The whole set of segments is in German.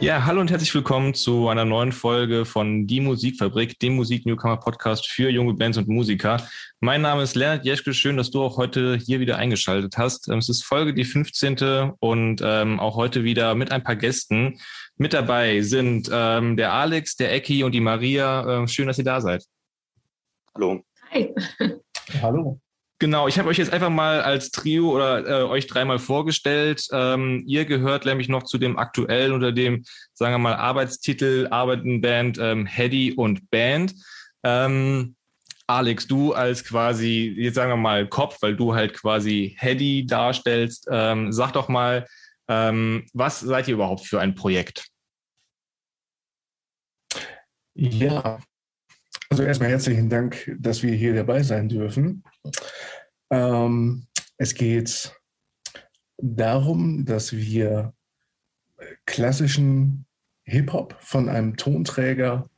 Ja, hallo und herzlich willkommen zu einer neuen Folge von Die Musikfabrik, dem Musik-Newcomer-Podcast für junge Bands und Musiker. Mein Name ist Lennart Jeschke. Schön, dass du auch heute hier wieder eingeschaltet hast. Ähm, es ist Folge die 15. und ähm, auch heute wieder mit ein paar Gästen. Mit dabei sind ähm, der Alex, der Ecki und die Maria. Ähm, schön, dass ihr da seid. Hallo. Hi. Hallo. Genau, ich habe euch jetzt einfach mal als Trio oder äh, euch dreimal vorgestellt. Ähm, ihr gehört nämlich noch zu dem aktuellen unter dem, sagen wir mal, Arbeitstitel Arbeiten Band ähm, Heady und Band. Ähm, Alex, du als quasi, jetzt sagen wir mal Kopf, weil du halt quasi Heady darstellst, ähm, sag doch mal, ähm, was seid ihr überhaupt für ein Projekt? Ja, also erstmal herzlichen Dank, dass wir hier dabei sein dürfen. Ähm, es geht darum, dass wir klassischen Hip-Hop von einem Tonträger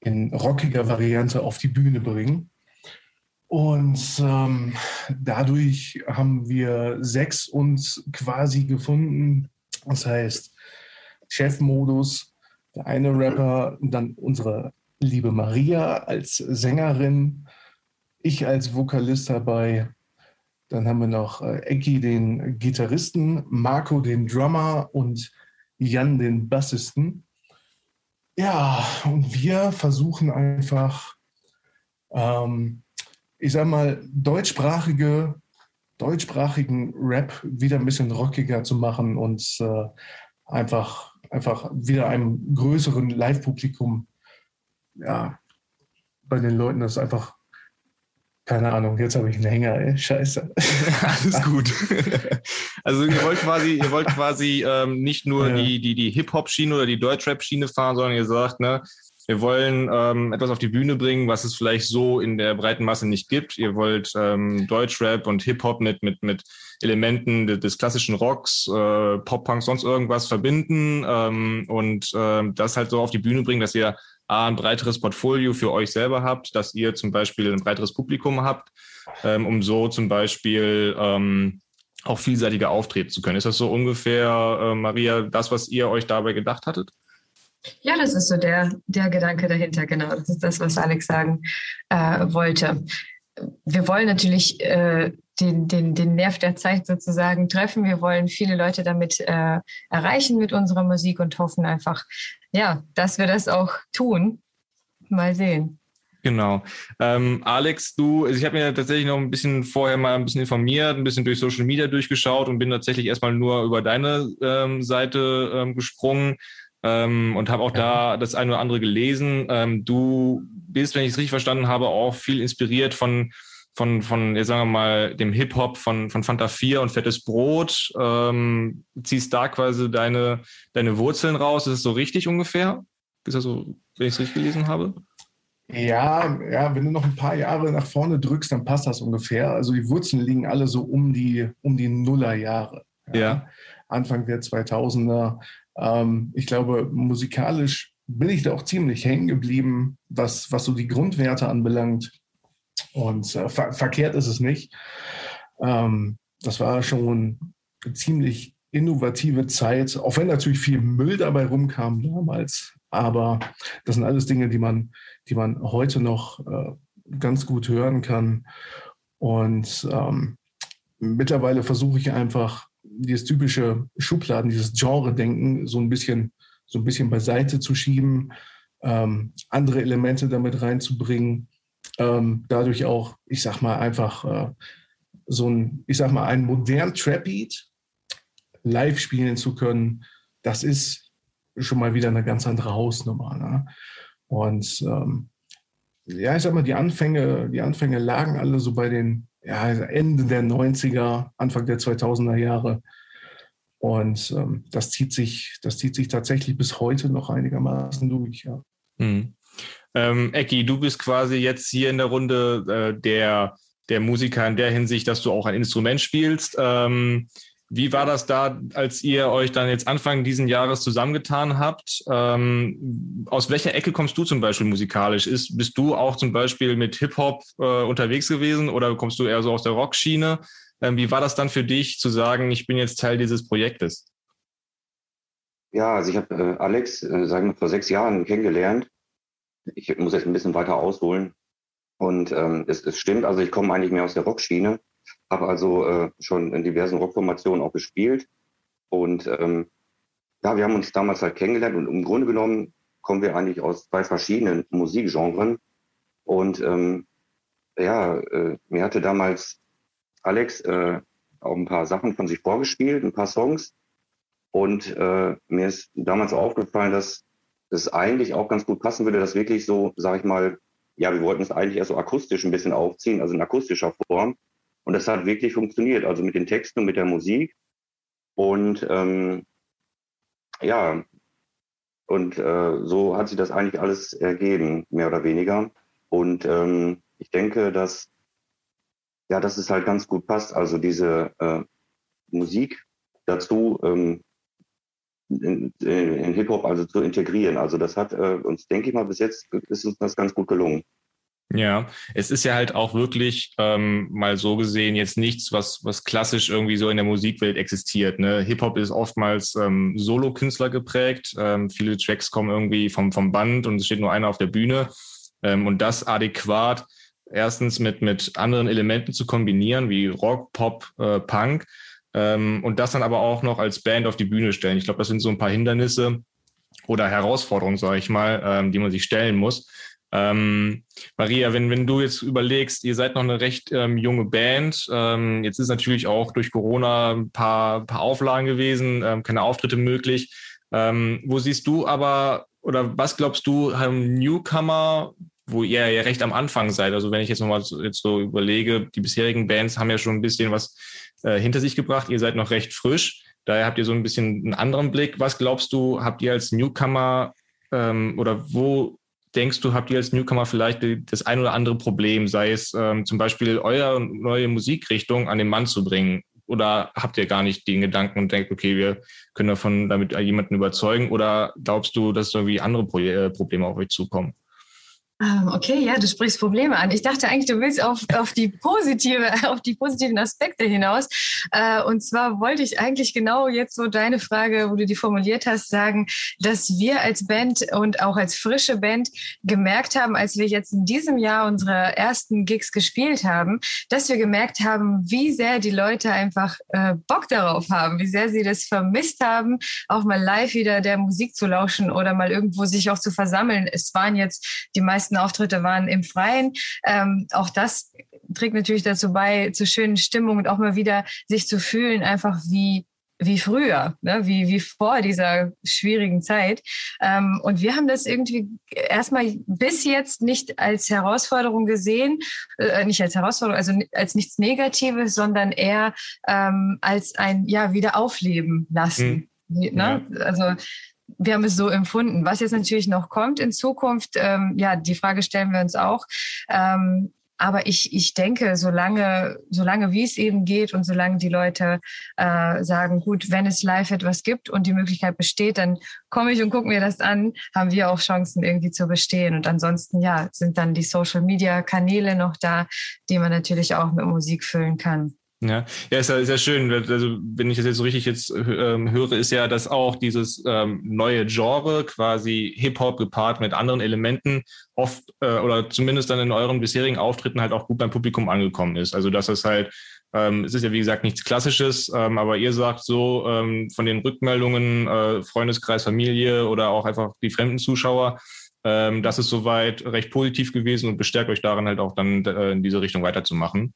in rockiger Variante auf die Bühne bringen. Und ähm, dadurch haben wir sechs uns quasi gefunden. Das heißt, Chefmodus, der eine Rapper, dann unsere liebe Maria als Sängerin, ich als Vokalist dabei. Dann haben wir noch äh, Eki, den Gitarristen, Marco, den Drummer und Jan, den Bassisten. Ja, und wir versuchen einfach, ähm, ich sag mal, deutschsprachige, deutschsprachigen Rap wieder ein bisschen rockiger zu machen und äh, einfach, einfach wieder einem größeren Live-Publikum, ja, bei den Leuten das einfach keine Ahnung, jetzt habe ich einen Hänger, ey. Scheiße. Alles gut. also ihr wollt quasi, ihr wollt quasi ähm, nicht nur ja. die, die, die Hip-Hop-Schiene oder die Deutschrap-Schiene fahren, sondern ihr sagt, ne, wir wollen ähm, etwas auf die Bühne bringen, was es vielleicht so in der breiten Masse nicht gibt. Ihr wollt ähm, Deutschrap und Hip-Hop mit, mit, mit Elementen des, des klassischen Rocks, äh, Pop-Punk, sonst irgendwas verbinden ähm, und ähm, das halt so auf die Bühne bringen, dass ihr A, ein breiteres Portfolio für euch selber habt, dass ihr zum Beispiel ein breiteres Publikum habt, ähm, um so zum Beispiel ähm, auch vielseitiger auftreten zu können. Ist das so ungefähr, äh, Maria, das, was ihr euch dabei gedacht hattet? Ja, das ist so der, der Gedanke dahinter, genau. Das ist das, was Alex sagen äh, wollte. Wir wollen natürlich äh, den, den, den Nerv der Zeit sozusagen treffen. Wir wollen viele Leute damit äh, erreichen mit unserer Musik und hoffen einfach, ja, dass wir das auch tun. Mal sehen. Genau. Ähm, Alex, du, also ich habe mir tatsächlich noch ein bisschen vorher mal ein bisschen informiert, ein bisschen durch Social Media durchgeschaut und bin tatsächlich erstmal nur über deine ähm, Seite ähm, gesprungen ähm, und habe auch ja. da das eine oder andere gelesen. Ähm, du bist, wenn ich es richtig verstanden habe, auch viel inspiriert von von, von jetzt sagen wir mal, dem Hip-Hop von, von Fanta 4 und Fettes Brot, ähm, ziehst da quasi deine, deine Wurzeln raus. Ist das so richtig ungefähr? Ist das so, wenn ich es richtig gelesen habe? Ja, ja, wenn du noch ein paar Jahre nach vorne drückst, dann passt das ungefähr. Also die Wurzeln liegen alle so um die, um die Nullerjahre. Ja. ja. Anfang der 2000er. Ähm, ich glaube, musikalisch bin ich da auch ziemlich hängen geblieben, was, was so die Grundwerte anbelangt. Und äh, ver verkehrt ist es nicht. Ähm, das war schon eine ziemlich innovative Zeit, auch wenn natürlich viel Müll dabei rumkam damals. Aber das sind alles Dinge, die man, die man heute noch äh, ganz gut hören kann. Und ähm, mittlerweile versuche ich einfach dieses typische Schubladen, dieses Genre-Denken so ein bisschen, so ein bisschen beiseite zu schieben, ähm, andere Elemente damit reinzubringen ähm, dadurch auch, ich sag mal, einfach äh, so ein, ich sag mal, einen modernen Trap-Beat live spielen zu können, das ist schon mal wieder eine ganz andere Hausnummer. Ne? Und ähm, ja, ich sag mal, die Anfänge, die Anfänge lagen alle so bei den ja, Ende der 90er, Anfang der 2000er Jahre. Und ähm, das zieht sich, das zieht sich tatsächlich bis heute noch einigermaßen durch, ja. Mhm. Ähm, Ecki, du bist quasi jetzt hier in der Runde äh, der, der Musiker in der Hinsicht, dass du auch ein Instrument spielst. Ähm, wie war das da, als ihr euch dann jetzt Anfang diesen Jahres zusammengetan habt? Ähm, aus welcher Ecke kommst du zum Beispiel musikalisch? Ist, bist du auch zum Beispiel mit Hip-Hop äh, unterwegs gewesen oder kommst du eher so aus der Rockschiene? Ähm, wie war das dann für dich zu sagen, ich bin jetzt Teil dieses Projektes? Ja, also ich habe äh, Alex, äh, sagen wir, vor sechs Jahren kennengelernt. Ich muss jetzt ein bisschen weiter ausholen. Und ähm, es, es stimmt, also ich komme eigentlich mehr aus der Rockschiene, habe also äh, schon in diversen Rockformationen auch gespielt. Und ähm, ja, wir haben uns damals halt kennengelernt und im Grunde genommen kommen wir eigentlich aus zwei verschiedenen Musikgenren. Und ähm, ja, äh, mir hatte damals Alex äh, auch ein paar Sachen von sich vorgespielt, ein paar Songs. Und äh, mir ist damals aufgefallen, dass es eigentlich auch ganz gut passen würde, dass wirklich so, sag ich mal, ja, wir wollten es eigentlich eher so akustisch ein bisschen aufziehen, also in akustischer Form. Und das hat wirklich funktioniert, also mit den Texten und mit der Musik. Und ähm, ja, und äh, so hat sich das eigentlich alles ergeben, mehr oder weniger. Und ähm, ich denke, dass ja, dass es halt ganz gut passt. Also diese äh, Musik dazu ähm, in, in Hip-Hop also zu integrieren. Also das hat äh, uns, denke ich mal, bis jetzt ist uns das ganz gut gelungen. Ja, es ist ja halt auch wirklich ähm, mal so gesehen jetzt nichts, was, was klassisch irgendwie so in der Musikwelt existiert. Ne? Hip-Hop ist oftmals ähm, Solo-Künstler geprägt. Ähm, viele Tracks kommen irgendwie vom, vom Band und es steht nur einer auf der Bühne. Ähm, und das adäquat erstens mit, mit anderen Elementen zu kombinieren, wie Rock, Pop, äh, Punk ähm, und das dann aber auch noch als Band auf die Bühne stellen. Ich glaube, das sind so ein paar Hindernisse oder Herausforderungen, sage ich mal, ähm, die man sich stellen muss. Ähm, Maria, wenn, wenn du jetzt überlegst, ihr seid noch eine recht ähm, junge Band, ähm, jetzt ist natürlich auch durch Corona ein paar, paar Auflagen gewesen, ähm, keine Auftritte möglich. Ähm, wo siehst du aber oder was glaubst du, haben Newcomer wo ihr ja recht am Anfang seid. Also wenn ich jetzt nochmal jetzt so überlege, die bisherigen Bands haben ja schon ein bisschen was äh, hinter sich gebracht. Ihr seid noch recht frisch. Daher habt ihr so ein bisschen einen anderen Blick. Was glaubst du, habt ihr als Newcomer ähm, oder wo denkst du, habt ihr als Newcomer vielleicht das ein oder andere Problem, sei es ähm, zum Beispiel eure neue Musikrichtung an den Mann zu bringen? Oder habt ihr gar nicht den Gedanken und denkt, okay, wir können davon damit jemanden überzeugen? Oder glaubst du, dass irgendwie andere Pro äh, Probleme auf euch zukommen? Ähm, okay, ja, du sprichst Probleme an. Ich dachte eigentlich, du willst auf, auf die positive, auf die positiven Aspekte hinaus. Äh, und zwar wollte ich eigentlich genau jetzt so deine Frage, wo du die formuliert hast, sagen, dass wir als Band und auch als frische Band gemerkt haben, als wir jetzt in diesem Jahr unsere ersten Gigs gespielt haben, dass wir gemerkt haben, wie sehr die Leute einfach äh, Bock darauf haben, wie sehr sie das vermisst haben, auch mal live wieder der Musik zu lauschen oder mal irgendwo sich auch zu versammeln. Es waren jetzt die meisten meisten Auftritte waren im Freien. Ähm, auch das trägt natürlich dazu bei, zur schönen Stimmung und auch mal wieder sich zu fühlen, einfach wie wie früher, ne? wie, wie vor dieser schwierigen Zeit. Ähm, und wir haben das irgendwie erstmal bis jetzt nicht als Herausforderung gesehen, äh, nicht als Herausforderung, also als nichts Negatives, sondern eher ähm, als ein ja, Wiederaufleben lassen. Hm. Ne? Ja. Also wir haben es so empfunden. Was jetzt natürlich noch kommt in Zukunft, ähm, ja, die Frage stellen wir uns auch. Ähm, aber ich, ich denke, solange, solange wie es eben geht und solange die Leute äh, sagen, gut, wenn es live etwas gibt und die Möglichkeit besteht, dann komme ich und gucke mir das an, haben wir auch Chancen irgendwie zu bestehen. Und ansonsten, ja, sind dann die Social-Media-Kanäle noch da, die man natürlich auch mit Musik füllen kann. Ja, ja, ist ja, ist ja schön. Also, wenn ich das jetzt so richtig jetzt ähm, höre, ist ja, dass auch dieses ähm, neue Genre, quasi Hip-Hop gepaart mit anderen Elementen, oft äh, oder zumindest dann in euren bisherigen Auftritten halt auch gut beim Publikum angekommen ist. Also, dass es halt, ähm, es ist ja wie gesagt nichts Klassisches, ähm, aber ihr sagt so ähm, von den Rückmeldungen, äh, Freundeskreis, Familie oder auch einfach die fremden Zuschauer, ähm, das ist soweit recht positiv gewesen und bestärkt euch darin halt auch dann äh, in diese Richtung weiterzumachen.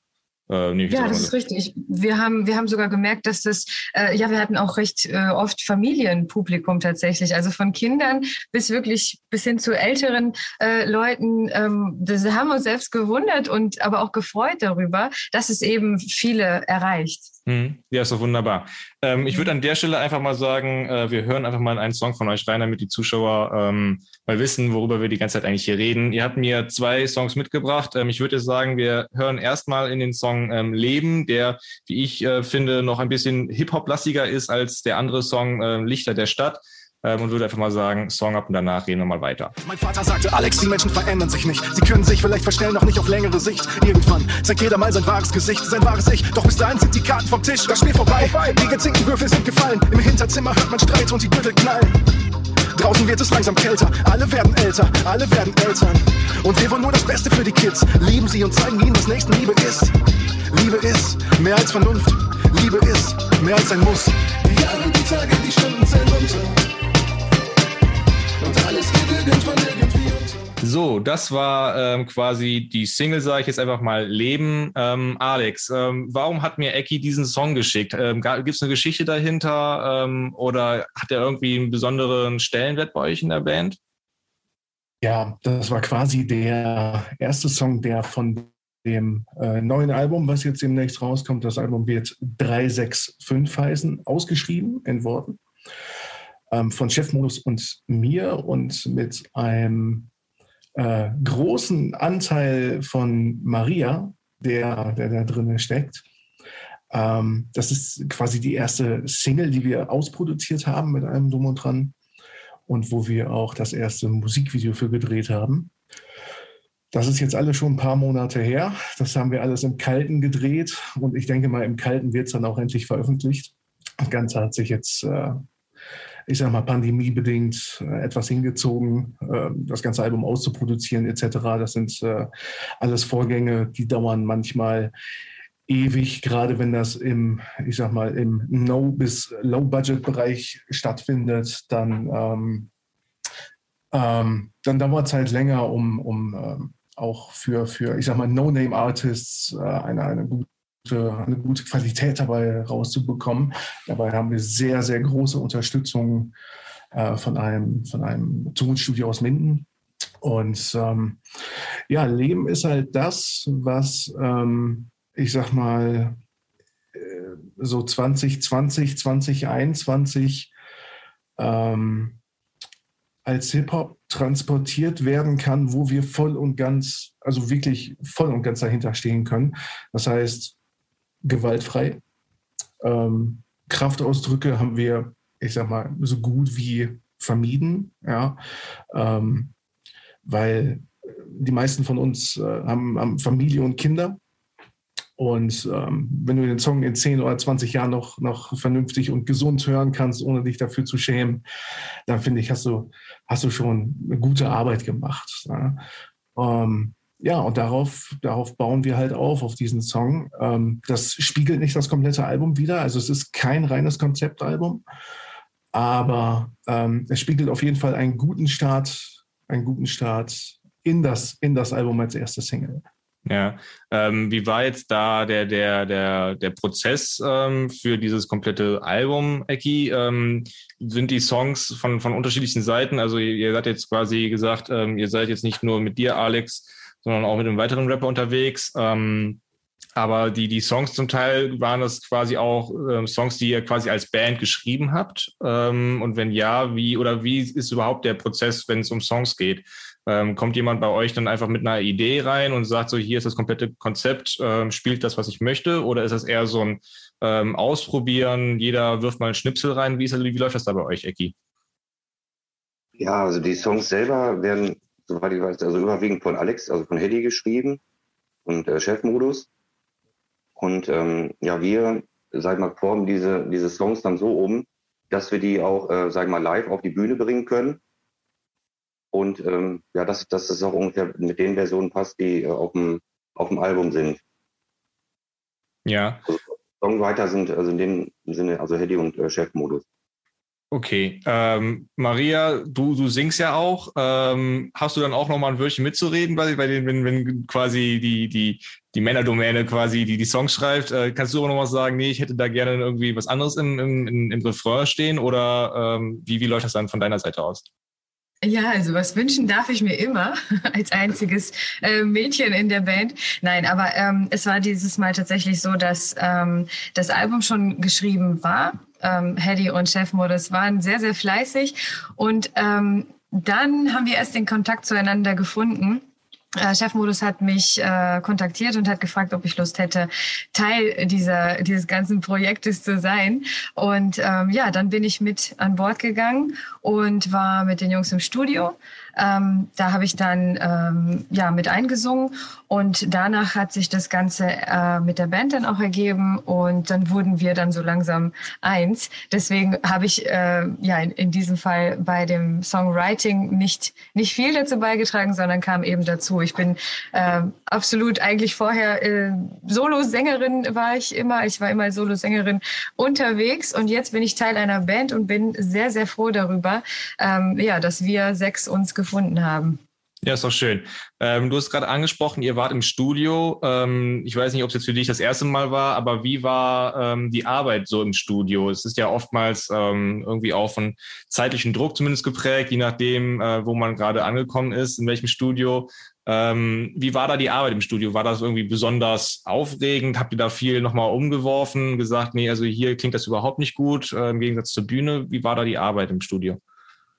Äh, ja, das ist richtig. Wir haben, wir haben sogar gemerkt, dass das, äh, ja, wir hatten auch recht äh, oft Familienpublikum tatsächlich, also von Kindern bis wirklich bis hin zu älteren äh, Leuten. Ähm, das haben uns selbst gewundert und aber auch gefreut darüber, dass es eben viele erreicht. Mhm. Ja, ist doch wunderbar. Ähm, ich würde an der Stelle einfach mal sagen, äh, wir hören einfach mal einen Song von euch rein, damit die Zuschauer ähm, mal wissen, worüber wir die ganze Zeit eigentlich hier reden. Ihr habt mir zwei Songs mitgebracht. Ähm, ich würde sagen, wir hören erstmal in den Song ähm, Leben, der, wie ich äh, finde, noch ein bisschen Hip-Hop-lastiger ist als der andere Song äh, Lichter der Stadt. Ähm, und würde einfach mal sagen, Song ab und danach reden wir mal weiter. Mein Vater sagte, Alex, die Menschen verändern sich nicht. Sie können sich vielleicht verstellen, noch nicht auf längere Sicht. Irgendwann zeigt jeder mal sein wahres Gesicht, sein wahres Ich. Doch bis dahin sind die Karten vom Tisch, das Spiel vorbei. Die gezinkten Würfel sind gefallen. Im Hinterzimmer hört man Streit und die Gürtel knallen. Draußen wird es langsam kälter, alle werden älter, alle werden Eltern. Und wir wollen nur das Beste für die Kids. Lieben sie und zeigen ihnen, was Nächstenliebe ist. Liebe ist mehr als Vernunft. Liebe ist mehr als ein Muss. Die Jahre, die Tage, die Stunden zählen runter. Und alles geht irgendwann irgendwie unter. So, das war ähm, quasi die Single, sage ich jetzt einfach mal, Leben. Ähm, Alex, ähm, warum hat mir Eki diesen Song geschickt? Ähm, Gibt es eine Geschichte dahinter ähm, oder hat er irgendwie einen besonderen Stellenwert bei euch in der Band? Ja, das war quasi der erste Song, der von dem äh, neuen Album, was jetzt demnächst rauskommt, das Album wird 365 heißen, ausgeschrieben in Worten ähm, von Chefmodus und mir und mit einem äh, großen Anteil von Maria, der, der da drin steckt. Ähm, das ist quasi die erste Single, die wir ausproduziert haben mit einem Drum und Dran und wo wir auch das erste Musikvideo für gedreht haben. Das ist jetzt alles schon ein paar Monate her. Das haben wir alles im Kalten gedreht und ich denke mal, im Kalten wird es dann auch endlich veröffentlicht. Das Ganze hat sich jetzt äh, ich sag mal, pandemiebedingt äh, etwas hingezogen, äh, das ganze Album auszuproduzieren etc. Das sind äh, alles Vorgänge, die dauern manchmal ewig, gerade wenn das im, ich sag mal, im No- bis Low-Budget-Bereich stattfindet, dann, ähm, ähm, dann dauert es halt länger, um, um ähm, auch für, für, ich sag mal, No-Name-Artists äh, eine, eine gute eine gute Qualität dabei rauszubekommen. Dabei haben wir sehr, sehr große Unterstützung äh, von, einem, von einem Tonstudio aus Minden. Und ähm, ja, Leben ist halt das, was ähm, ich sag mal äh, so 2020, 2021 ähm, als Hip-Hop transportiert werden kann, wo wir voll und ganz, also wirklich voll und ganz dahinter stehen können. Das heißt, gewaltfrei. Ähm, Kraftausdrücke haben wir, ich sag mal, so gut wie vermieden, ja, ähm, weil die meisten von uns äh, haben, haben, Familie und Kinder. Und ähm, wenn du den Song in 10 oder 20 Jahren noch, noch vernünftig und gesund hören kannst, ohne dich dafür zu schämen, dann finde ich, hast du, hast du schon eine gute Arbeit gemacht. Ja. Ähm, ja, und darauf, darauf bauen wir halt auf, auf diesen Song. Ähm, das spiegelt nicht das komplette Album wieder. Also es ist kein reines Konzeptalbum, aber ähm, es spiegelt auf jeden Fall einen guten Start, einen guten Start in das, in das Album als erste Single. Ja, ähm, wie war jetzt da der, der, der, der Prozess ähm, für dieses komplette Album, Eki? Ähm, sind die Songs von, von unterschiedlichen Seiten? Also ihr, ihr habt jetzt quasi gesagt, ähm, ihr seid jetzt nicht nur mit dir, Alex, sondern auch mit einem weiteren Rapper unterwegs. Ähm, aber die, die Songs zum Teil waren das quasi auch ähm, Songs, die ihr quasi als Band geschrieben habt. Ähm, und wenn ja, wie oder wie ist überhaupt der Prozess, wenn es um Songs geht? Ähm, kommt jemand bei euch dann einfach mit einer Idee rein und sagt so, hier ist das komplette Konzept, ähm, spielt das, was ich möchte? Oder ist das eher so ein ähm, Ausprobieren, jeder wirft mal einen Schnipsel rein? Wie, ist das, wie läuft das da bei euch, Ecki? Ja, also die Songs selber werden soweit ich weiß, also überwiegend von Alex, also von Hedy geschrieben und äh, Chefmodus. Und ähm, ja, wir, sag mal, formen diese, diese Songs dann so um, dass wir die auch, äh, sag mal, live auf die Bühne bringen können. Und ähm, ja, dass, dass es auch ungefähr mit den Versionen passt, die äh, auf, dem, auf dem Album sind. Ja. Also, Songwriter sind also in dem Sinne, also Hedy und äh, Chefmodus. Okay, ähm, Maria, du, du singst ja auch. Ähm, hast du dann auch nochmal ein Wörtchen mitzureden bei, bei den, wenn, wenn quasi die, die, die Männerdomäne quasi die, die Songs schreibt? Äh, kannst du aber noch was sagen, nee, ich hätte da gerne irgendwie was anderes im, im, im Refrain stehen oder ähm, wie, wie läuft das dann von deiner Seite aus? Ja, also was wünschen darf ich mir immer als einziges äh, Mädchen in der Band. Nein, aber ähm, es war dieses Mal tatsächlich so, dass ähm, das Album schon geschrieben war ähm, Hedy und Chefmodus waren sehr, sehr fleißig. Und ähm, dann haben wir erst den Kontakt zueinander gefunden. Äh, Chefmodus hat mich äh, kontaktiert und hat gefragt, ob ich Lust hätte, Teil dieser, dieses ganzen Projektes zu sein. Und ähm, ja, dann bin ich mit an Bord gegangen und war mit den Jungs im Studio ähm, da habe ich dann ähm, ja mit eingesungen und danach hat sich das Ganze äh, mit der Band dann auch ergeben und dann wurden wir dann so langsam eins. Deswegen habe ich äh, ja in, in diesem Fall bei dem Songwriting nicht nicht viel dazu beigetragen, sondern kam eben dazu. Ich bin äh, absolut eigentlich vorher äh, Solo-Sängerin war ich immer. Ich war immer Solo-Sängerin unterwegs und jetzt bin ich Teil einer Band und bin sehr sehr froh darüber, ähm, ja, dass wir sechs uns gefunden gefunden haben. Ja, ist doch schön. Ähm, du hast gerade angesprochen, ihr wart im Studio. Ähm, ich weiß nicht, ob es jetzt für dich das erste Mal war, aber wie war ähm, die Arbeit so im Studio? Es ist ja oftmals ähm, irgendwie auch von zeitlichen Druck zumindest geprägt, je nachdem, äh, wo man gerade angekommen ist, in welchem Studio. Ähm, wie war da die Arbeit im Studio? War das irgendwie besonders aufregend? Habt ihr da viel nochmal umgeworfen, gesagt, nee, also hier klingt das überhaupt nicht gut, äh, im Gegensatz zur Bühne? Wie war da die Arbeit im Studio?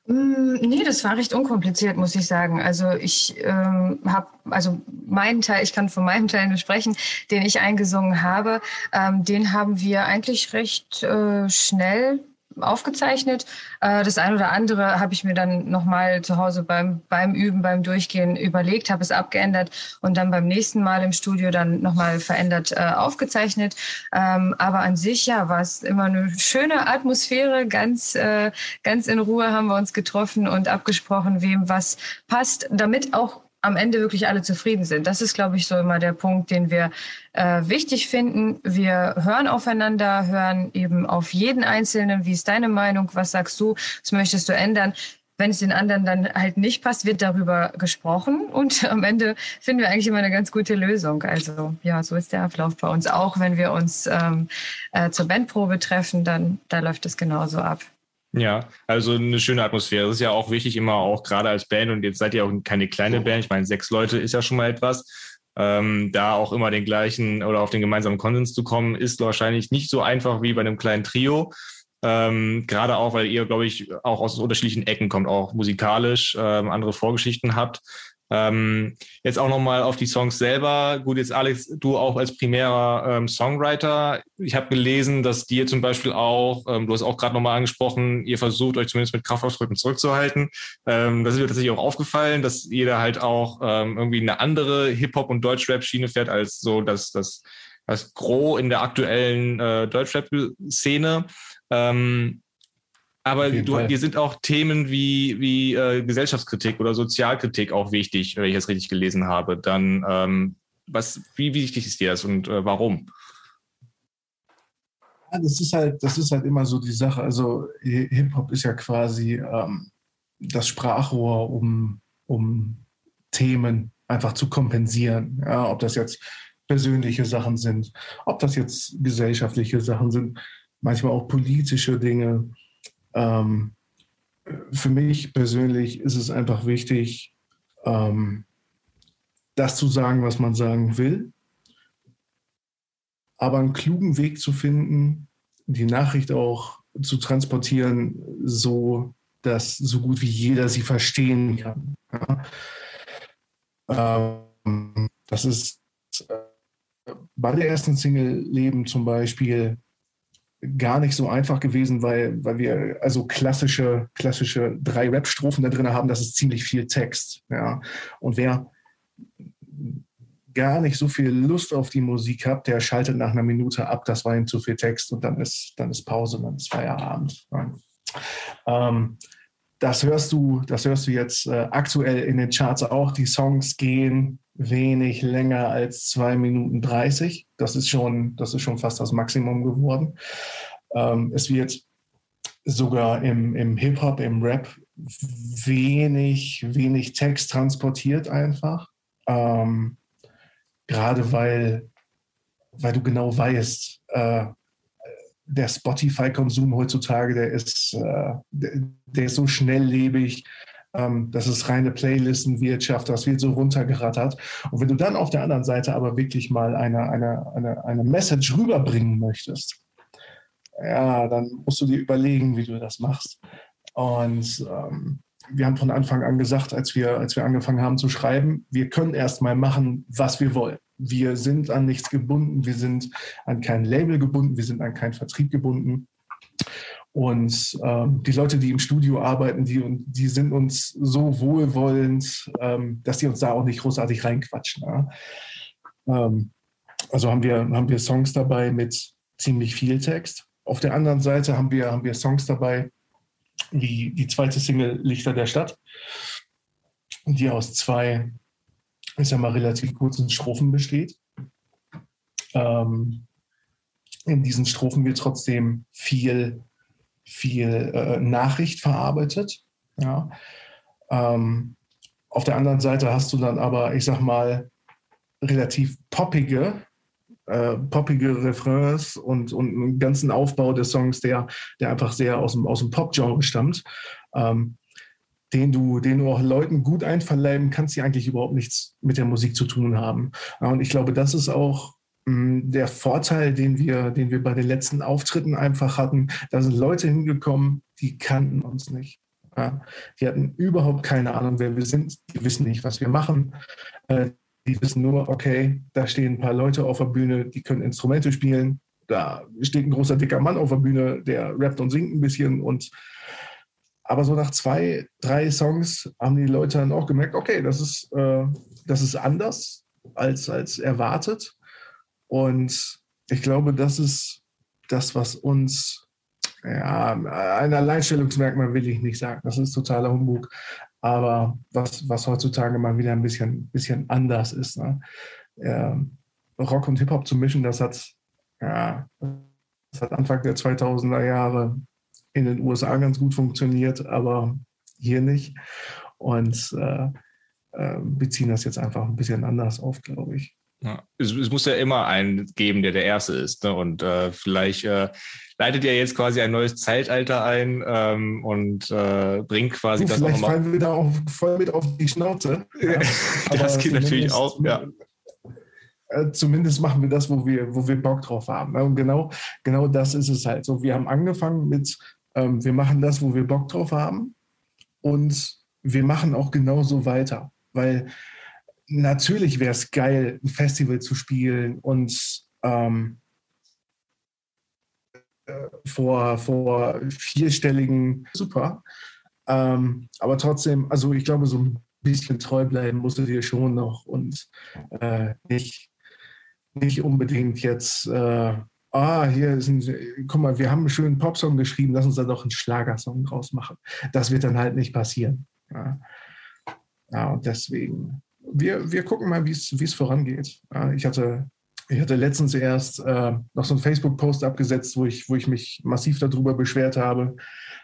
Mm, nee, das war recht unkompliziert, muss ich sagen. Also ich ähm, habe, also meinen Teil, ich kann von meinem Teil nur sprechen, den ich eingesungen habe, ähm, den haben wir eigentlich recht äh, schnell aufgezeichnet. Äh, das eine oder andere habe ich mir dann nochmal zu Hause beim, beim Üben, beim Durchgehen überlegt, habe es abgeändert und dann beim nächsten Mal im Studio dann nochmal verändert äh, aufgezeichnet. Ähm, aber an sich, ja, war es immer eine schöne Atmosphäre. Ganz, äh, ganz in Ruhe haben wir uns getroffen und abgesprochen, wem was passt, damit auch am Ende wirklich alle zufrieden sind. Das ist, glaube ich, so immer der Punkt, den wir äh, wichtig finden. Wir hören aufeinander, hören eben auf jeden Einzelnen. Wie ist deine Meinung? Was sagst du? Was möchtest du ändern? Wenn es den anderen dann halt nicht passt, wird darüber gesprochen und am Ende finden wir eigentlich immer eine ganz gute Lösung. Also ja, so ist der Ablauf bei uns. Auch wenn wir uns ähm, äh, zur Bandprobe treffen, dann da läuft es genauso ab. Ja, also eine schöne Atmosphäre. Das ist ja auch wichtig, immer auch gerade als Band. Und jetzt seid ihr auch keine kleine Band. Ich meine, sechs Leute ist ja schon mal etwas. Ähm, da auch immer den gleichen oder auf den gemeinsamen Konsens zu kommen, ist wahrscheinlich nicht so einfach wie bei einem kleinen Trio. Ähm, gerade auch, weil ihr, glaube ich, auch aus unterschiedlichen Ecken kommt, auch musikalisch ähm, andere Vorgeschichten habt. Ähm, jetzt auch nochmal auf die Songs selber. Gut, jetzt Alex, du auch als primärer ähm, Songwriter. Ich habe gelesen, dass dir zum Beispiel auch, ähm, du hast auch gerade nochmal angesprochen, ihr versucht euch zumindest mit Kraftausdrücken zurückzuhalten. Ähm, das ist mir tatsächlich auch aufgefallen, dass ihr halt auch ähm, irgendwie eine andere Hip-Hop- und Deutschrap-Schiene fährt als so das, das, das Gros in der aktuellen äh, Deutschrap-Szene. Ähm, aber du, dir sind auch Themen wie, wie äh, Gesellschaftskritik oder Sozialkritik auch wichtig, wenn ich das richtig gelesen habe. Dann, ähm, was, wie wichtig ist dir das und äh, warum? Ja, das ist halt, das ist halt immer so die Sache. Also Hip-Hop ist ja quasi ähm, das Sprachrohr, um, um Themen einfach zu kompensieren. Ja, ob das jetzt persönliche Sachen sind, ob das jetzt gesellschaftliche Sachen sind, manchmal auch politische Dinge. Ähm, für mich persönlich ist es einfach wichtig, ähm, das zu sagen, was man sagen will, aber einen klugen Weg zu finden, die Nachricht auch zu transportieren, so dass so gut wie jeder sie verstehen kann. Ja? Ähm, das ist äh, bei der ersten Single Leben zum Beispiel gar nicht so einfach gewesen, weil, weil wir also klassische, klassische drei Rap-Strophen da drin haben, das ist ziemlich viel Text. Ja. Und wer gar nicht so viel Lust auf die Musik hat, der schaltet nach einer Minute ab, das war ihm zu viel Text und dann ist, dann ist Pause, dann ist Feierabend. Ja. Ähm, das hörst du, das hörst du jetzt äh, aktuell in den Charts auch. Die Songs gehen wenig länger als zwei Minuten 30. Das ist schon, das ist schon fast das Maximum geworden. Ähm, es wird sogar im, im Hip-Hop, im Rap wenig, wenig Text transportiert einfach. Ähm, gerade weil, weil du genau weißt, äh, der Spotify-Konsum heutzutage, der ist, äh, der, der, ist so schnelllebig, ähm, das ist reine Playlistenwirtschaft, das wird so runtergerattert. Und wenn du dann auf der anderen Seite aber wirklich mal eine, eine, eine, eine Message rüberbringen möchtest, ja, dann musst du dir überlegen, wie du das machst. Und ähm, wir haben von Anfang an gesagt, als wir, als wir angefangen haben zu schreiben, wir können erstmal machen, was wir wollen. Wir sind an nichts gebunden, wir sind an kein Label gebunden, wir sind an keinen Vertrieb gebunden. Und ähm, die Leute, die im Studio arbeiten, die, die sind uns so wohlwollend, ähm, dass die uns da auch nicht großartig reinquatschen. Ja? Ähm, also haben wir, haben wir Songs dabei mit ziemlich viel Text. Auf der anderen Seite haben wir, haben wir Songs dabei, wie die zweite Single Lichter der Stadt, die aus zwei, ich sag mal, relativ kurzen Strophen besteht. Ähm, in diesen Strophen wird trotzdem viel, viel äh, Nachricht verarbeitet. Ja. Ähm, auf der anderen Seite hast du dann aber, ich sag mal, relativ poppige, äh, poppige Refrains und, und einen ganzen Aufbau des Songs, der, der einfach sehr aus dem, aus dem Pop-Genre stammt, ähm, den, du, den du auch Leuten gut einverleiben kannst, die eigentlich überhaupt nichts mit der Musik zu tun haben. Ja, und ich glaube, das ist auch der Vorteil, den wir, den wir bei den letzten Auftritten einfach hatten. Da sind Leute hingekommen, die kannten uns nicht. Ja, die hatten überhaupt keine Ahnung, wer wir sind. Die wissen nicht, was wir machen. Äh, die wissen nur, okay, da stehen ein paar Leute auf der Bühne, die können Instrumente spielen. Da steht ein großer, dicker Mann auf der Bühne, der rappt und singt ein bisschen. Und aber so nach zwei, drei Songs haben die Leute dann auch gemerkt, okay, das ist, äh, das ist anders als, als erwartet. Und ich glaube, das ist das, was uns, ja, ein Alleinstellungsmerkmal will ich nicht sagen, das ist totaler Humbug, aber was, was heutzutage mal wieder ein bisschen, bisschen anders ist. Ne? Ja, Rock und Hip-Hop zu mischen, das hat, ja, das hat Anfang der 2000er Jahre in den USA ganz gut funktioniert, aber hier nicht. Und äh, äh, wir ziehen das jetzt einfach ein bisschen anders auf, glaube ich. Ja, es, es, muss ja immer einen geben, der der Erste ist. Ne? Und äh, vielleicht äh, leitet ja jetzt quasi ein neues Zeitalter ein ähm, und äh, bringt quasi du, das Vielleicht fallen wir da auch voll mit auf die Schnauze. Ja, das geht natürlich auch, ja. Äh, zumindest machen wir das, wo wir, wo wir Bock drauf haben. Ne? Und genau, genau das ist es halt. So, wir haben angefangen mit, ähm, wir machen das, wo wir Bock drauf haben. Und wir machen auch genauso weiter. Weil natürlich wäre es geil, ein Festival zu spielen und ähm, äh, vor, vor vierstelligen super. Ähm, aber trotzdem, also ich glaube, so ein bisschen treu bleiben musst du dir schon noch und äh, nicht, nicht unbedingt jetzt, äh, ah, hier ist ein, guck mal, wir haben einen schönen Popsong geschrieben, lass uns da doch einen Schlagersong draus machen. Das wird dann halt nicht passieren. Ja, ja und deswegen wir, wir gucken mal, wie es vorangeht. ich, hatte, ich hatte letztens erst äh, noch so einen Facebook-Post abgesetzt, wo ich, wo ich mich massiv darüber beschwert habe,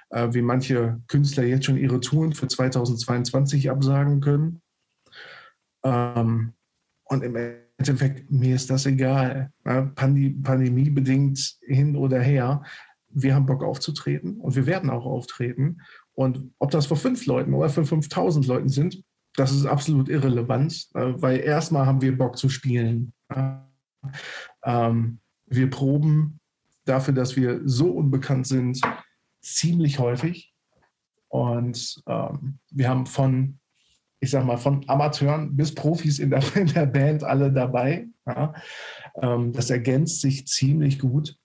äh, wie manche Künstler jetzt schon ihre Touren für 2022 absagen können. Ähm, und im Endeffekt, mir ist das egal. Ja, Pandemie, pandemiebedingt hin oder her. Wir haben Bock aufzutreten und wir werden auch auftreten. Und ob das vor fünf Leuten oder für 5000 Leuten sind, das ist absolut irrelevant, äh, weil erstmal haben wir Bock zu spielen. Ähm, wir proben dafür, dass wir so unbekannt sind, ziemlich häufig. Und ähm, wir haben von, ich sag mal, von Amateuren bis Profis in der, Band alle dabei. Ähm, das ergänzt sich ziemlich gut.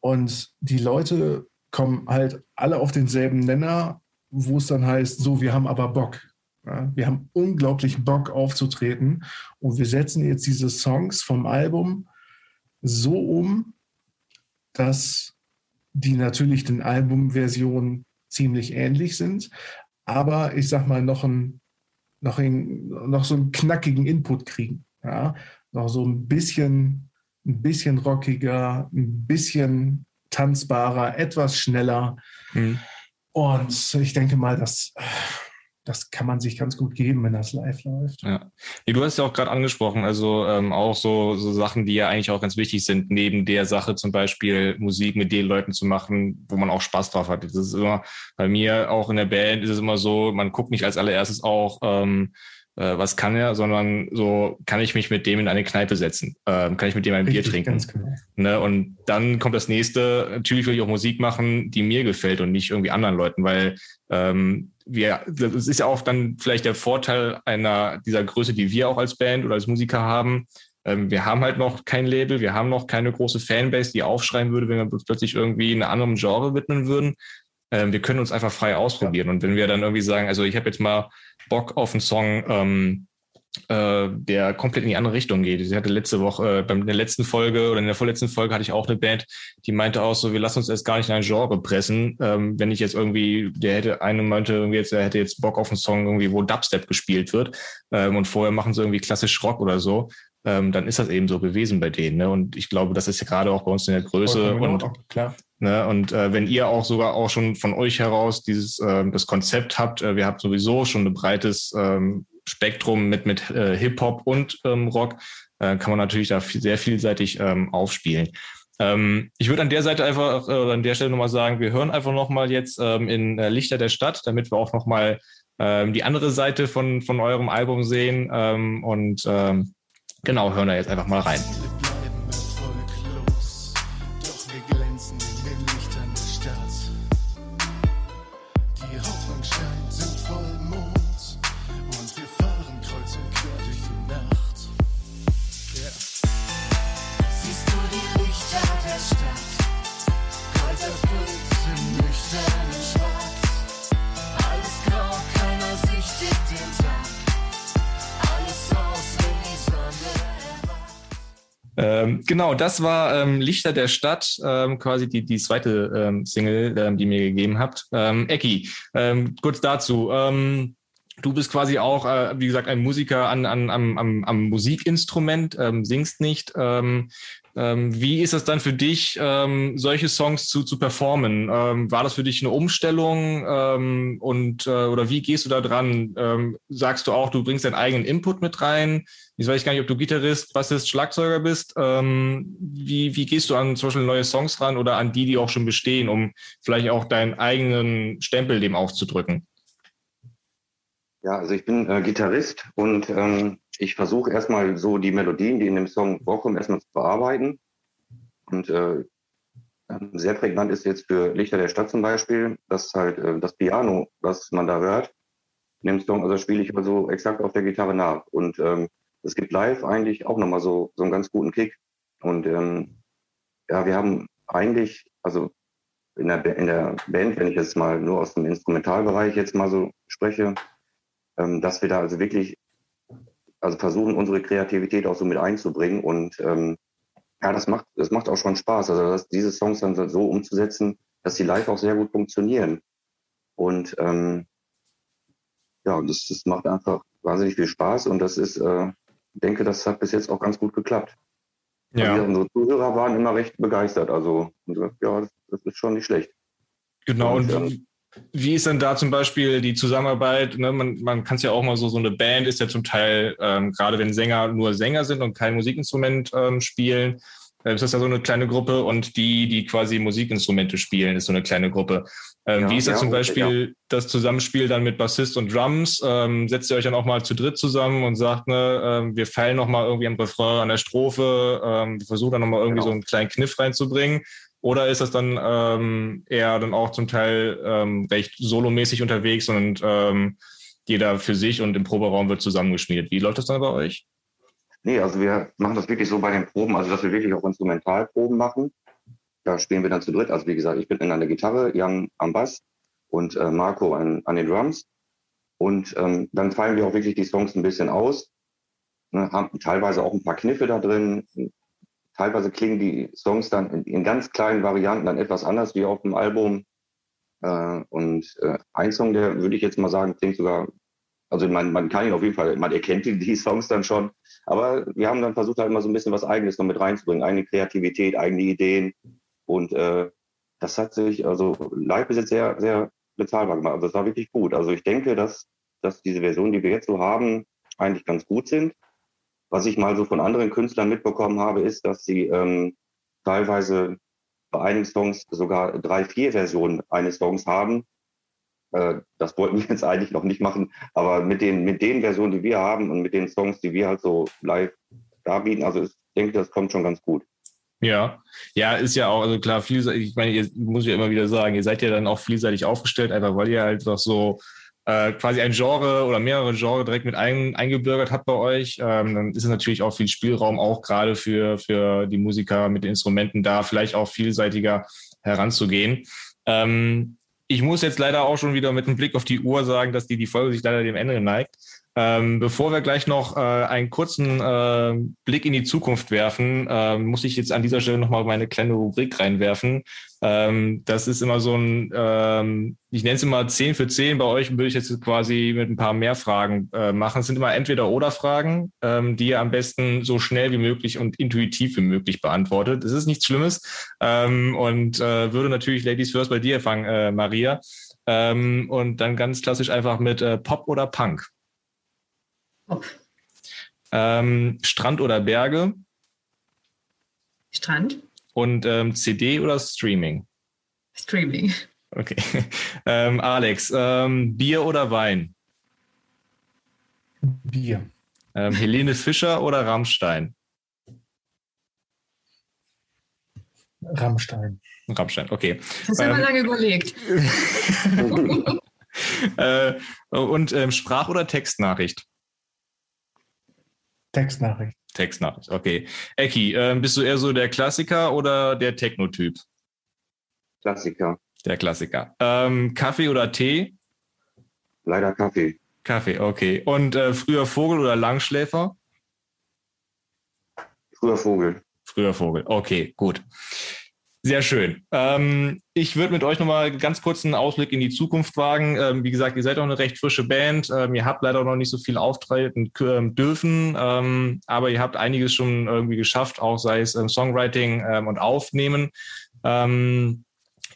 Und die Leute kommen halt alle auf denselben Nenner wo es dann heißt, so, wir haben aber Bock. Ja, wir haben unglaublich Bock aufzutreten und wir setzen jetzt diese Songs vom Album so um, dass die natürlich den Albumversionen ziemlich ähnlich sind, aber ich sag mal noch, ein, noch, ein, noch so einen knackigen Input kriegen. Ja? Noch so ein bisschen, ein bisschen rockiger, ein bisschen tanzbarer, etwas schneller. Mhm. Und ich denke mal, dass das kann man sich ganz gut geben, wenn das live läuft. Ja. Nee, du hast ja auch gerade angesprochen, also ähm, auch so, so Sachen, die ja eigentlich auch ganz wichtig sind, neben der Sache zum Beispiel Musik mit den Leuten zu machen, wo man auch Spaß drauf hat. Das ist immer bei mir auch in der Band ist es immer so, man guckt nicht als allererstes auch, ähm, äh, was kann er, sondern so kann ich mich mit dem in eine Kneipe setzen, äh, kann ich mit dem ein Richtig, Bier trinken. Genau. Ne? Und dann kommt das nächste, natürlich will ich auch Musik machen, die mir gefällt und nicht irgendwie anderen Leuten, weil ähm, wir, das ist ja auch dann vielleicht der Vorteil einer dieser Größe, die wir auch als Band oder als Musiker haben. Ähm, wir haben halt noch kein Label, wir haben noch keine große Fanbase, die aufschreiben würde, wenn wir plötzlich irgendwie in einem anderen Genre widmen würden. Ähm, wir können uns einfach frei ausprobieren. Und wenn wir dann irgendwie sagen, also ich habe jetzt mal Bock auf einen Song, ähm, äh, der komplett in die andere Richtung geht. Ich hatte letzte Woche, äh, bei der letzten Folge oder in der vorletzten Folge hatte ich auch eine Band, die meinte auch so, wir lassen uns erst gar nicht in ein Genre pressen. Ähm, wenn ich jetzt irgendwie, der hätte, eine meinte irgendwie jetzt, er hätte jetzt Bock auf einen Song irgendwie, wo Dubstep gespielt wird ähm, und vorher machen sie irgendwie klassisch Rock oder so. Ähm, dann ist das eben so gewesen bei denen. Ne? Und ich glaube, das ist ja gerade auch bei uns in der Größe. Und, klar. Ne? Und äh, wenn ihr auch sogar auch schon von euch heraus dieses äh, das Konzept habt, äh, wir haben sowieso schon ein breites ähm, Spektrum mit, mit äh, Hip-Hop und ähm, Rock, äh, kann man natürlich da sehr vielseitig ähm, aufspielen. Ähm, ich würde an der Seite einfach, äh, an der Stelle nochmal sagen, wir hören einfach nochmal jetzt ähm, in äh, Lichter der Stadt, damit wir auch nochmal ähm, die andere Seite von, von eurem Album sehen. Ähm, und ähm, genau, hören da jetzt einfach mal rein. Genau, das war ähm, Lichter der Stadt, ähm, quasi die, die zweite ähm, Single, ähm, die ihr mir gegeben habt. Ähm, Ecki, ähm, kurz dazu. Ähm, du bist quasi auch, äh, wie gesagt, ein Musiker an, an, am, am, am Musikinstrument, ähm, singst nicht. Ähm, ähm, wie ist das dann für dich, ähm, solche Songs zu, zu performen? Ähm, war das für dich eine Umstellung ähm, und äh, oder wie gehst du da dran? Ähm, sagst du auch, du bringst deinen eigenen Input mit rein? Ich weiß gar nicht, ob du Gitarrist, Bassist, Schlagzeuger bist. Ähm, wie, wie gehst du an zum Beispiel neue Songs ran oder an die, die auch schon bestehen, um vielleicht auch deinen eigenen Stempel dem aufzudrücken? Ja, also ich bin äh, Gitarrist und ich versuche erstmal so die Melodien, die in dem Song vorkommen, erstmal zu bearbeiten. Und äh, sehr prägnant ist jetzt für Lichter der Stadt zum Beispiel, dass halt äh, das Piano, was man da hört, in dem Song, also spiele ich also exakt auf der Gitarre nach. Und ähm, es gibt live eigentlich auch nochmal so, so einen ganz guten Kick. Und ähm, ja, wir haben eigentlich, also in der, in der Band, wenn ich jetzt mal nur aus dem Instrumentalbereich jetzt mal so spreche, ähm, dass wir da also wirklich also versuchen, unsere Kreativität auch so mit einzubringen. Und ähm, ja, das macht, das macht auch schon Spaß. Also dass diese Songs dann so umzusetzen, dass sie live auch sehr gut funktionieren. Und ähm, ja, das, das macht einfach wahnsinnig viel Spaß und das ist, äh, denke, das hat bis jetzt auch ganz gut geklappt. Ja. Also unsere Zuhörer waren immer recht begeistert. Also ja, das, das ist schon nicht schlecht. Genau, und, und ähm, wie ist denn da zum Beispiel die Zusammenarbeit? Ne? Man, man kann es ja auch mal so, so eine Band ist ja zum Teil, ähm, gerade wenn Sänger nur Sänger sind und kein Musikinstrument ähm, spielen, äh, ist das ja so eine kleine Gruppe und die, die quasi Musikinstrumente spielen, ist so eine kleine Gruppe. Ähm, ja, wie ist ja, zum Beispiel ja. das Zusammenspiel dann mit Bassist und Drums? Ähm, setzt ihr euch dann auch mal zu dritt zusammen und sagt, ne, ähm, wir feilen noch mal irgendwie am Refrain, an der Strophe, ähm, wir versuchen dann noch mal irgendwie genau. so einen kleinen Kniff reinzubringen? Oder ist das dann ähm, eher dann auch zum Teil ähm, recht solomäßig unterwegs und ähm, jeder für sich und im Proberaum wird zusammengeschmiedet? Wie läuft das dann bei euch? Nee, also wir machen das wirklich so bei den Proben, also dass wir wirklich auch Instrumentalproben machen. Da spielen wir dann zu dritt. Also wie gesagt, ich bin in der Gitarre, Jan am Bass und äh, Marco an, an den Drums. Und ähm, dann feilen wir auch wirklich die Songs ein bisschen aus. Ne, haben teilweise auch ein paar Kniffe da drin, Teilweise klingen die Songs dann in, in ganz kleinen Varianten dann etwas anders wie auf dem Album. Äh, und äh, ein Song, der würde ich jetzt mal sagen, klingt sogar, also man, man kann ihn auf jeden Fall, man erkennt die, die Songs dann schon. Aber wir haben dann versucht, halt immer so ein bisschen was Eigenes noch mit reinzubringen, eigene Kreativität, eigene Ideen. Und äh, das hat sich, also live ist jetzt sehr, sehr bezahlbar gemacht. Also es war wirklich gut. Also ich denke, dass, dass diese Versionen, die wir jetzt so haben, eigentlich ganz gut sind. Was ich mal so von anderen Künstlern mitbekommen habe, ist, dass sie ähm, teilweise bei einigen Songs sogar drei, vier Versionen eines Songs haben. Äh, das wollten wir jetzt eigentlich noch nicht machen, aber mit den, mit den Versionen, die wir haben und mit den Songs, die wir halt so live darbieten, also ich denke, das kommt schon ganz gut. Ja, ja, ist ja auch, also klar, vielseitig, ich meine, ihr muss ja immer wieder sagen, ihr seid ja dann auch vielseitig aufgestellt, einfach weil ihr halt doch so äh, quasi ein Genre oder mehrere Genre direkt mit ein, eingebürgert hat bei euch. Ähm, dann ist es natürlich auch viel Spielraum, auch gerade für, für die Musiker mit den Instrumenten da vielleicht auch vielseitiger heranzugehen. Ähm, ich muss jetzt leider auch schon wieder mit einem Blick auf die Uhr sagen, dass die, die Folge sich leider dem Ende neigt. Ähm, bevor wir gleich noch äh, einen kurzen äh, Blick in die Zukunft werfen, äh, muss ich jetzt an dieser Stelle nochmal meine kleine Rubrik reinwerfen. Ähm, das ist immer so ein, ähm, ich nenne es immer 10 für 10. Bei euch würde ich jetzt quasi mit ein paar mehr Fragen äh, machen. Es sind immer entweder oder Fragen, ähm, die ihr am besten so schnell wie möglich und intuitiv wie möglich beantwortet. Das ist nichts Schlimmes ähm, und äh, würde natürlich Ladies First bei dir fangen, äh, Maria. Ähm, und dann ganz klassisch einfach mit Pop oder Punk. Ähm, Strand oder Berge? Strand. Und ähm, CD oder Streaming? Streaming. Okay. Ähm, Alex, ähm, Bier oder Wein? Bier. Ähm, Helene Fischer oder Rammstein? Rammstein. Rammstein, okay. Das haben wir ähm, lange überlegt. äh, und ähm, Sprach- oder Textnachricht? Textnachricht. Textnachricht, okay. Eki, äh, bist du eher so der Klassiker oder der Technotyp? Klassiker. Der Klassiker. Ähm, Kaffee oder Tee? Leider Kaffee. Kaffee, okay. Und äh, früher Vogel oder Langschläfer? Früher Vogel. Früher Vogel, okay, gut. Sehr schön. Ähm, ich würde mit euch nochmal ganz kurz einen Ausblick in die Zukunft wagen. Ähm, wie gesagt, ihr seid auch eine recht frische Band. Ähm, ihr habt leider noch nicht so viel auftreten ähm, dürfen, ähm, aber ihr habt einiges schon irgendwie geschafft, auch sei es ähm, Songwriting und Aufnehmen.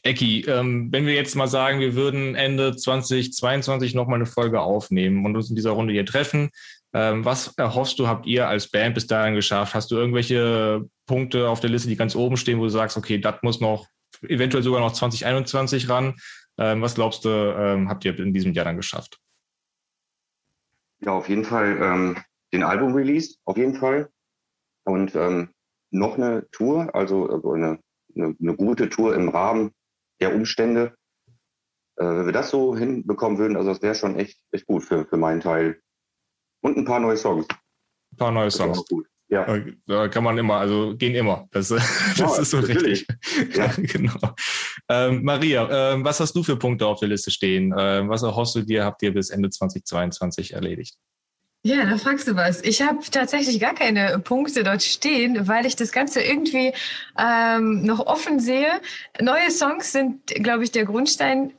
Ecki, wenn wir jetzt mal sagen, wir würden Ende 2022 nochmal eine Folge aufnehmen und uns in dieser Runde hier treffen, ähm, was erhoffst du, habt ihr als Band bis dahin geschafft? Hast du irgendwelche Punkte auf der Liste, die ganz oben stehen, wo du sagst, okay, das muss noch eventuell sogar noch 2021 ran? Ähm, was glaubst du, ähm, habt ihr in diesem Jahr dann geschafft? Ja, auf jeden Fall ähm, den Album-Release, auf jeden Fall. Und ähm, noch eine Tour, also, also eine, eine, eine, gute Tour im Rahmen der Umstände. Äh, wenn wir das so hinbekommen würden, also das wäre schon echt, echt gut für, für meinen Teil. Und ein paar neue Songs. Ein paar neue Songs. Ja. Da kann man immer, also gehen immer. Das, das ja, ist so natürlich. richtig. Ja. genau. Ähm, Maria, ähm, was hast du für Punkte auf der Liste stehen? Ähm, was erhoffst du dir, habt ihr bis Ende 2022 erledigt? Ja, da fragst du was. Ich habe tatsächlich gar keine Punkte dort stehen, weil ich das Ganze irgendwie ähm, noch offen sehe. Neue Songs sind, glaube ich, der Grundstein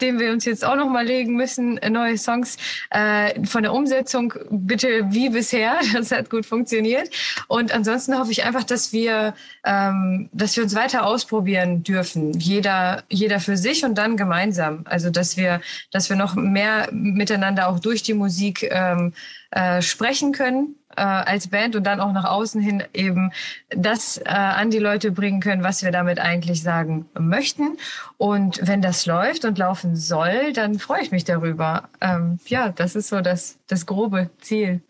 den wir uns jetzt auch noch mal legen müssen, neue Songs äh, von der Umsetzung bitte wie bisher. Das hat gut funktioniert. Und ansonsten hoffe ich einfach, dass wir, ähm, dass wir uns weiter ausprobieren dürfen. Jeder, jeder für sich und dann gemeinsam. Also dass wir, dass wir noch mehr miteinander auch durch die Musik ähm, äh, sprechen können äh, als Band und dann auch nach außen hin eben das äh, an die Leute bringen können, was wir damit eigentlich sagen möchten. Und wenn das läuft und laufen soll, dann freue ich mich darüber. Ähm, ja, das ist so das, das grobe Ziel.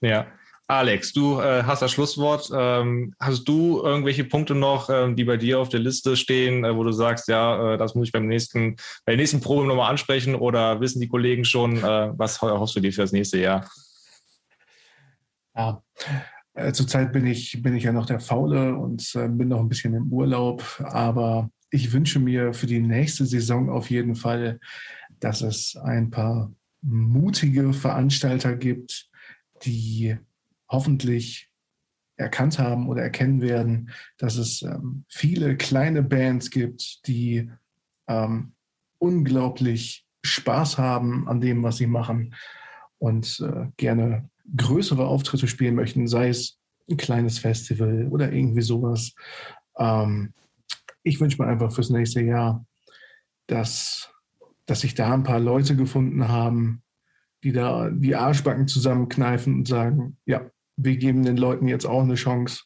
Ja. Alex, du äh, hast das Schlusswort. Ähm, hast du irgendwelche Punkte noch, ähm, die bei dir auf der Liste stehen, äh, wo du sagst, ja, äh, das muss ich beim nächsten, bei der nächsten Probe nochmal ansprechen oder wissen die Kollegen schon, äh, was hoffst du dir für das nächste Jahr? Ja, äh, zurzeit bin ich, bin ich ja noch der Faule und äh, bin noch ein bisschen im Urlaub, aber ich wünsche mir für die nächste Saison auf jeden Fall, dass es ein paar mutige Veranstalter gibt, die hoffentlich erkannt haben oder erkennen werden, dass es ähm, viele kleine Bands gibt, die ähm, unglaublich Spaß haben an dem, was sie machen und äh, gerne größere Auftritte spielen möchten, sei es ein kleines Festival oder irgendwie sowas. Ähm, ich wünsche mir einfach fürs nächste Jahr, dass, dass sich da ein paar Leute gefunden haben, die da die Arschbacken zusammenkneifen und sagen, ja, wir geben den Leuten jetzt auch eine Chance.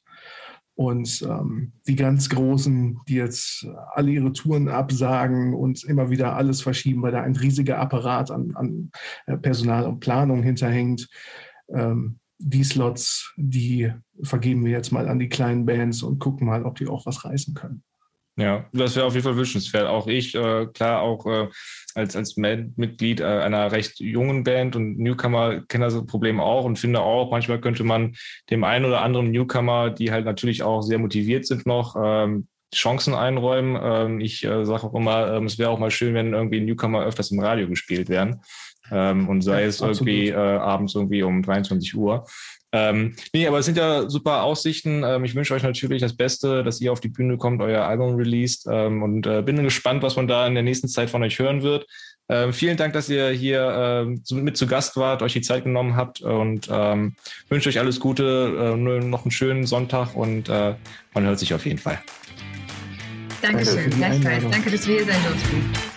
Und ähm, die ganz Großen, die jetzt alle ihre Touren absagen und immer wieder alles verschieben, weil da ein riesiger Apparat an, an äh, Personal und Planung hinterhängt. Ähm, die Slots, die vergeben wir jetzt mal an die kleinen Bands und gucken mal, ob die auch was reißen können. Ja, das wäre auf jeden Fall wünschenswert. Auch ich, äh, klar, auch äh, als, als Mitglied äh, einer recht jungen Band und Newcomer kenne das Problem auch und finde auch, manchmal könnte man dem einen oder anderen Newcomer, die halt natürlich auch sehr motiviert sind noch, ähm, Chancen einräumen. Ähm, ich äh, sage auch immer, ähm, es wäre auch mal schön, wenn irgendwie Newcomer öfters im Radio gespielt werden. Ähm, und sei ja, es absolut. irgendwie äh, abends irgendwie um 23 Uhr. Ähm, nee, aber es sind ja super Aussichten. Ähm, ich wünsche euch natürlich das Beste, dass ihr auf die Bühne kommt, euer Album released ähm, und äh, bin gespannt, was man da in der nächsten Zeit von euch hören wird. Ähm, vielen Dank, dass ihr hier äh, mit zu Gast wart, euch die Zeit genommen habt und ähm, wünsche euch alles Gute, äh, noch einen schönen Sonntag und äh, man hört sich auf jeden Fall. Dankeschön, gleichfalls. Danke, dass wir hier sein durften.